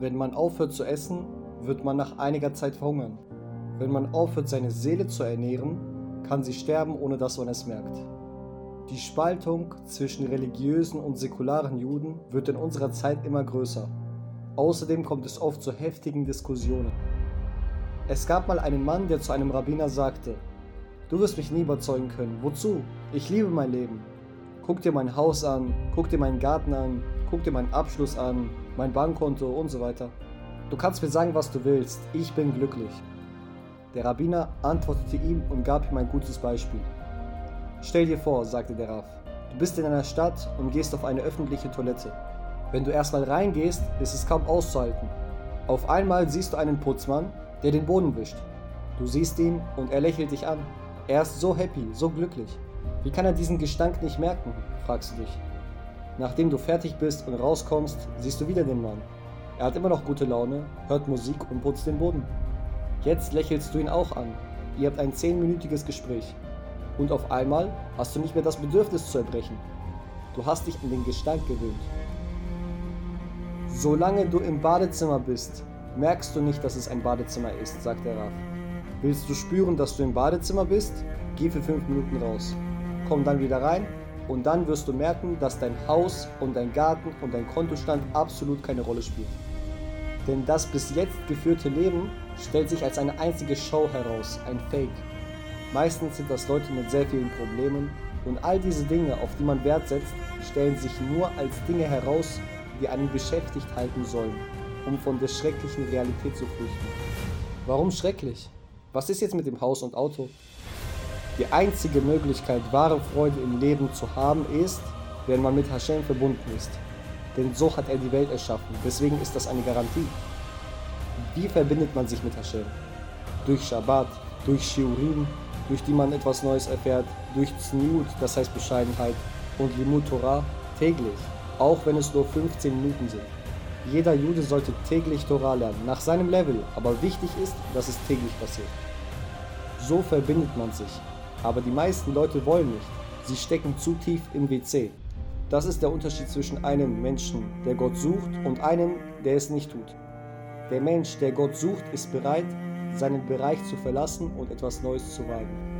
Wenn man aufhört zu essen, wird man nach einiger Zeit verhungern. Wenn man aufhört, seine Seele zu ernähren, kann sie sterben, ohne dass man es merkt. Die Spaltung zwischen religiösen und säkularen Juden wird in unserer Zeit immer größer. Außerdem kommt es oft zu heftigen Diskussionen. Es gab mal einen Mann, der zu einem Rabbiner sagte, Du wirst mich nie überzeugen können. Wozu? Ich liebe mein Leben. Guck dir mein Haus an, guck dir meinen Garten an, guck dir meinen Abschluss an, mein Bankkonto und so weiter. Du kannst mir sagen, was du willst. Ich bin glücklich. Der Rabbiner antwortete ihm und gab ihm ein gutes Beispiel. Stell dir vor, sagte der Raff, du bist in einer Stadt und gehst auf eine öffentliche Toilette. Wenn du erstmal reingehst, ist es kaum auszuhalten. Auf einmal siehst du einen Putzmann, der den Boden wischt. Du siehst ihn und er lächelt dich an. Er ist so happy, so glücklich. Wie kann er diesen Gestank nicht merken? fragst du dich. Nachdem du fertig bist und rauskommst, siehst du wieder den Mann. Er hat immer noch gute Laune, hört Musik und putzt den Boden. Jetzt lächelst du ihn auch an. Ihr habt ein zehnminütiges Gespräch. Und auf einmal hast du nicht mehr das Bedürfnis zu erbrechen. Du hast dich an den Gestank gewöhnt. Solange du im Badezimmer bist, merkst du nicht, dass es ein Badezimmer ist, sagt der Raff. Willst du spüren, dass du im Badezimmer bist? Geh für fünf Minuten raus. Komm dann wieder rein und dann wirst du merken, dass dein Haus und dein Garten und dein Kontostand absolut keine Rolle spielt. Denn das bis jetzt geführte Leben stellt sich als eine einzige Show heraus, ein Fake. Meistens sind das Leute mit sehr vielen Problemen und all diese Dinge, auf die man Wert setzt, stellen sich nur als Dinge heraus, die einen beschäftigt halten sollen um von der schrecklichen Realität zu flüchten. Warum schrecklich? Was ist jetzt mit dem Haus und Auto? Die einzige Möglichkeit, wahre Freude im Leben zu haben, ist, wenn man mit Hashem verbunden ist. Denn so hat er die Welt erschaffen. Deswegen ist das eine Garantie. Wie verbindet man sich mit Hashem? Durch Shabbat, durch Shiurim, durch die man etwas Neues erfährt, durch Zniut, das heißt Bescheidenheit, und Limut Torah täglich, auch wenn es nur 15 Minuten sind. Jeder Jude sollte täglich Torah lernen, nach seinem Level, aber wichtig ist, dass es täglich passiert. So verbindet man sich. Aber die meisten Leute wollen nicht. Sie stecken zu tief im WC. Das ist der Unterschied zwischen einem Menschen, der Gott sucht, und einem, der es nicht tut. Der Mensch, der Gott sucht, ist bereit, seinen Bereich zu verlassen und etwas Neues zu wagen.